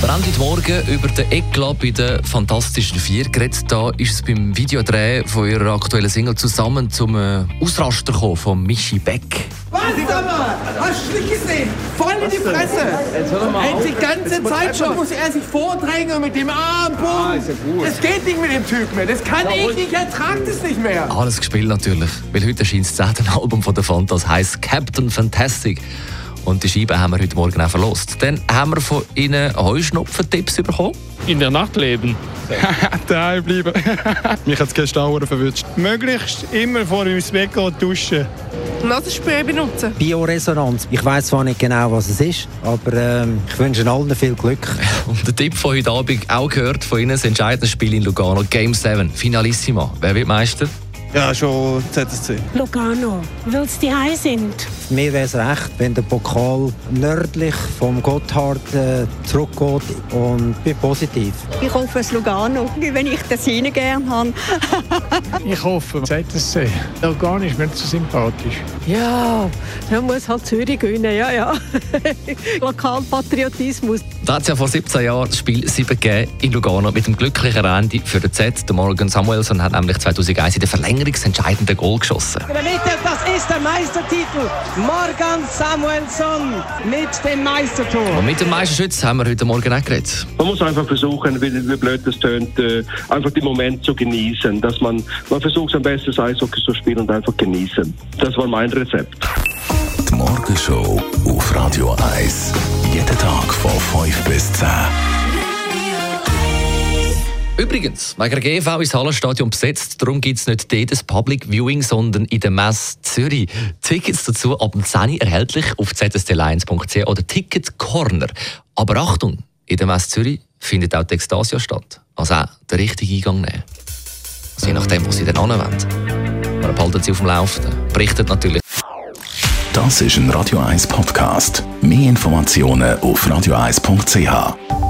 Wir haben heute Morgen über den Eklat bei den Fantastischen Vier geredet. Da ist es beim Videodreh von ihrer aktuellen Single zusammen zum äh, Ausraster gekommen von Michi Beck. Was, mal? Hast du nicht gesehen? Voll in die Fresse. Jetzt die ganze Zeit schon muss er sich vordrängen mit dem Arm, bumm. Es geht nicht mit dem Typ mehr. Das kann ich nicht. Er tragt es nicht mehr. Alles gespielt natürlich, weil heute erscheint das zehnte Album von der Fantas, heißt Captain Fantastic. Und die Scheibe haben wir heute Morgen auch verlost. Dann haben wir von Ihnen Heuschnupfen-Tipps bekommen. In der Nacht leben. Daheim bleiben. Mich hat es gestern auch verwünscht. Möglichst immer vor dem Bett gehen duschen. Nasenspray benutzen. Bioresonanz. Ich weiß zwar nicht genau, was es ist, aber ähm, ich wünsche allen viel Glück. Und der Tipp von heute Abend auch gehört von Ihnen das entscheidende Spiel in Lugano, Game 7, Finalissima. Wer wird Meister? Ja, schon ZSC. Lugano, weil sie die sind. Mir wäre es recht, wenn der Pokal nördlich vom Gotthard äh, zurückgeht und bin positiv. Ich hoffe es Lugano, wenn ich das Ihnen gerne habe. Ich hoffe, ZSC. Lugano ist mir nicht so sympathisch. Ja, dann muss halt Zürich gewinnen, ja, ja. Lokalpatriotismus. Da hat es ja vor 17 Jahren das Spiel 7 gegeben in Lugano mit dem glücklichen Ende für den Z. Der Morgan Samuelson hat nämlich 2001 in der verlängerungsentscheidenden Goal geschossen. Das ist der Meistertitel. Morgan Samuelson mit dem Meistertor. Und mit dem Meisterschütz haben wir heute Morgen auch geredet. Man muss einfach versuchen, wie, wie blöd das tönt, äh, einfach den Moment zu genießen. Dass man, man versucht am besten Eishockey zu spielen und einfach genießen. Das war mein Rezept. Die Morgenshow auf Radio 1. Jeden Tag von 5 bis 10. Übrigens, wegen der GV ist das Hallenstadion besetzt. Darum gibt es nicht dort das Public Viewing, sondern in der Messe Zürich. Tickets dazu ab dem 10 Uhr erhältlich auf zstlions.ch oder Ticket Corner. Aber Achtung, in der Messe Zürich findet auch die Extasia statt. Also auch den richtigen Eingang nehmen. Also je nachdem, wo Sie dann anwenden. Wir behalten Sie auf dem Laufenden. Berichtet natürlich. Das ist ein Radio 1 Podcast. Mehr Informationen auf radio1.ch.